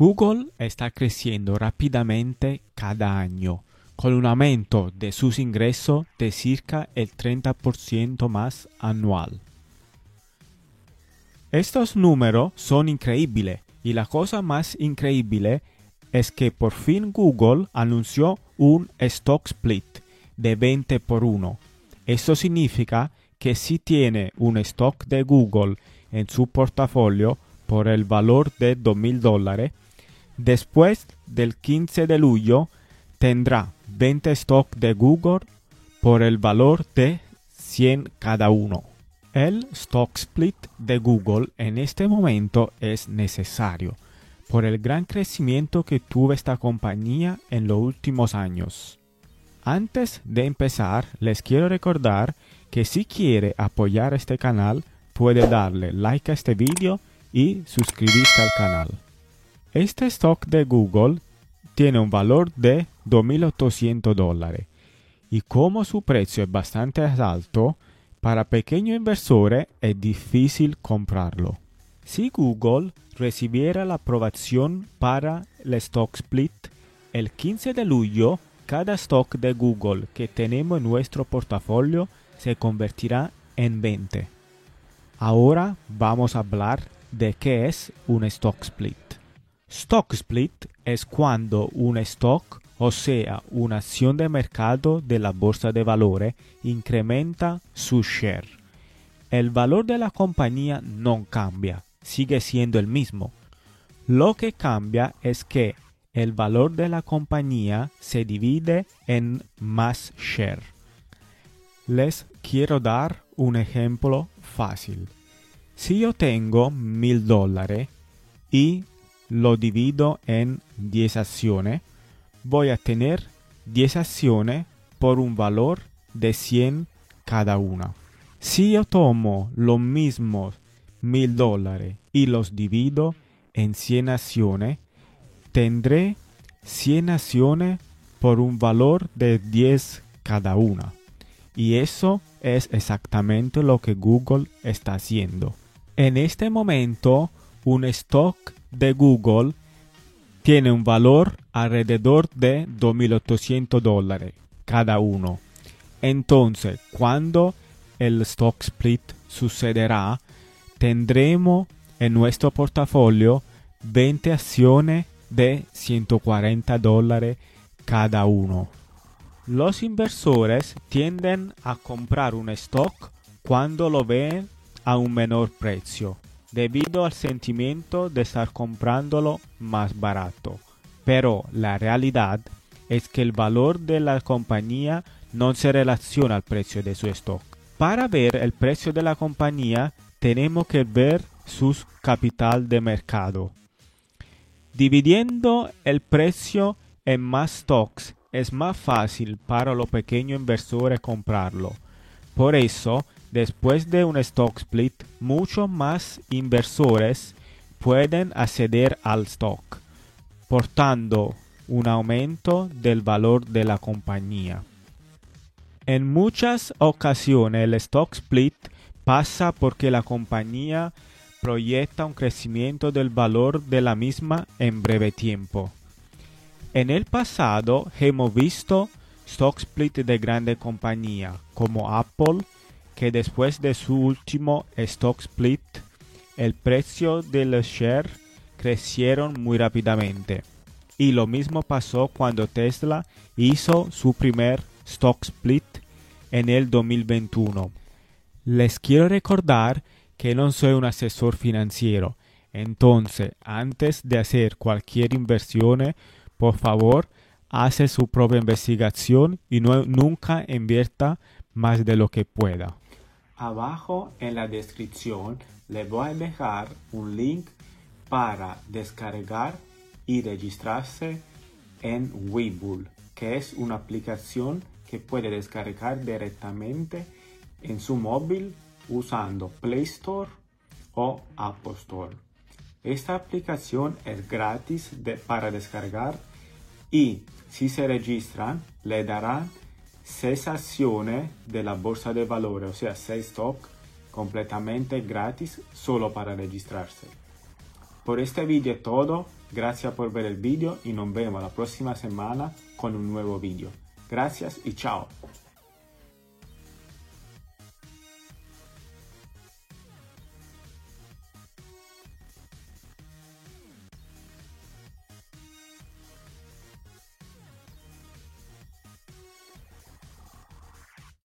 Google está creciendo rápidamente cada año, con un aumento de sus ingresos de cerca el 30% más anual. Estos números son increíbles y la cosa más increíble es que por fin Google anunció un stock split de 20 por 1. Esto significa que si tiene un stock de Google en su portafolio por el valor de 2.000 dólares, después del 15 de julio tendrá 20 stock de Google por el valor de 100 cada uno. El stock split de Google en este momento es necesario por el gran crecimiento que tuvo esta compañía en los últimos años. Antes de empezar, les quiero recordar que si quiere apoyar este canal, puede darle like a este vídeo y suscribirse al canal. Este stock de Google tiene un valor de 2.800 dólares y como su precio es bastante alto, para pequeños inversores es difícil comprarlo. Si Google recibiera la aprobación para el stock split, el 15 de julio cada stock de Google que tenemos en nuestro portafolio se convertirá en 20. Ahora vamos a hablar de qué es un stock split. Stock split es cuando un stock, o sea, una acción de mercado de la bolsa de valores, incrementa su share. El valor de la compañía no cambia, sigue siendo el mismo. Lo que cambia es que el valor de la compañía se divide en más share. Les quiero dar un ejemplo fácil. Si yo tengo mil dólares y lo divido en 10 acciones, voy a tener 10 acciones por un valor de 100 cada una. Si yo tomo los mismos mil dólares y los divido en 100 acciones, tendré 100 acciones por un valor de 10 cada una. Y eso es exactamente lo que Google está haciendo. En este momento, un stock de Google tiene un valor alrededor de 2.800 dólares cada uno. Entonces, cuando el stock split sucederá, tendremos en nuestro portafolio 20 acciones de 140 dólares cada uno. Los inversores tienden a comprar un stock cuando lo ven a un menor precio, debido al sentimiento de estar comprándolo más barato. Pero la realidad es que el valor de la compañía no se relaciona al precio de su stock. Para ver el precio de la compañía tenemos que ver su capital de mercado. Dividiendo el precio en más stocks es más fácil para los pequeños inversores comprarlo. Por eso, después de un stock split, muchos más inversores pueden acceder al stock, portando un aumento del valor de la compañía. En muchas ocasiones el stock split pasa porque la compañía proyecta un crecimiento del valor de la misma en breve tiempo. En el pasado hemos visto stock split de grande compañía como Apple, que después de su último stock split, el precio del share crecieron muy rápidamente. Y lo mismo pasó cuando Tesla hizo su primer stock split en el 2021. Les quiero recordar que no soy un asesor financiero. Entonces, antes de hacer cualquier inversión, por favor, hace su propia investigación y no, nunca invierta más de lo que pueda. Abajo en la descripción le voy a dejar un link para descargar y registrarse en Webull, que es una aplicación que puede descargar directamente en su móvil usando Play Store o Apple Store. Esta aplicación es gratis para descargar y si se registran le darán 6 acciones de la bolsa de valores, o sea 6 stock completamente gratis solo para registrarse. Por este vídeo es todo, Gracias por ver el video y nos vemos la próxima semana con un nuevo video. Gracias y chao.